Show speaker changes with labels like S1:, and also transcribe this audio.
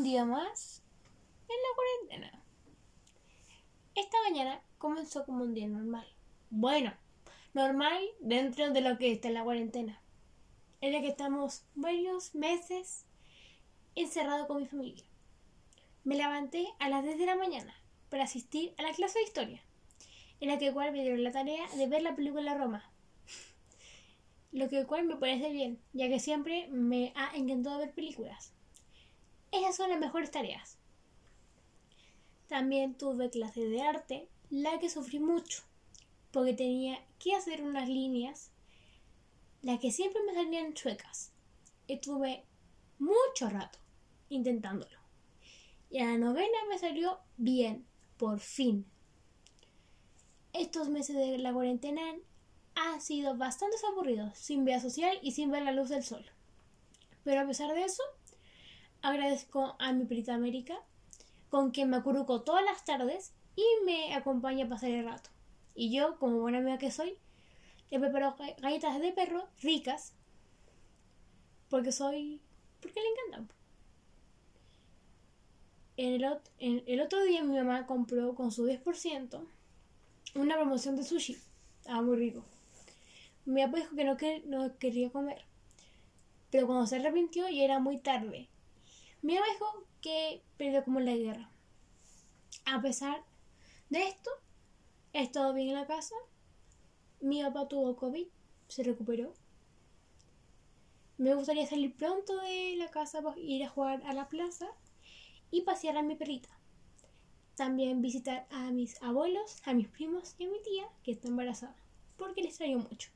S1: un día más en la cuarentena. Esta mañana comenzó como un día normal. Bueno, normal dentro de lo que está en la cuarentena. En la que estamos varios meses encerrados con mi familia. Me levanté a las 10 de la mañana para asistir a la clase de historia, en la que cual me dieron la tarea de ver la película Roma. Lo que cual me parece bien, ya que siempre me ha encantado ver películas. Esas son las mejores tareas. También tuve clase de arte, la que sufrí mucho, porque tenía que hacer unas líneas, las que siempre me salían chuecas. Estuve mucho rato intentándolo. Y a la novena me salió bien, por fin. Estos meses de la cuarentena han sido bastante aburridos, sin vida social y sin ver la luz del sol. Pero a pesar de eso, Agradezco a mi perita América, con quien me acurruco todas las tardes y me acompaña a pasar el rato. Y yo, como buena amiga que soy, le preparo galletas de perro ricas, porque soy... porque le encantan. En el, el otro día mi mamá compró con su 10% una promoción de sushi. Estaba muy rico. Mi papá dijo que no, que no quería comer. Pero cuando se arrepintió ya era muy tarde mi dijo que perdió como la guerra. A pesar de esto, he estado bien en la casa. Mi papá tuvo COVID, se recuperó. Me gustaría salir pronto de la casa para ir a jugar a la plaza y pasear a mi perrita. También visitar a mis abuelos, a mis primos y a mi tía que está embarazada, porque les extraño mucho.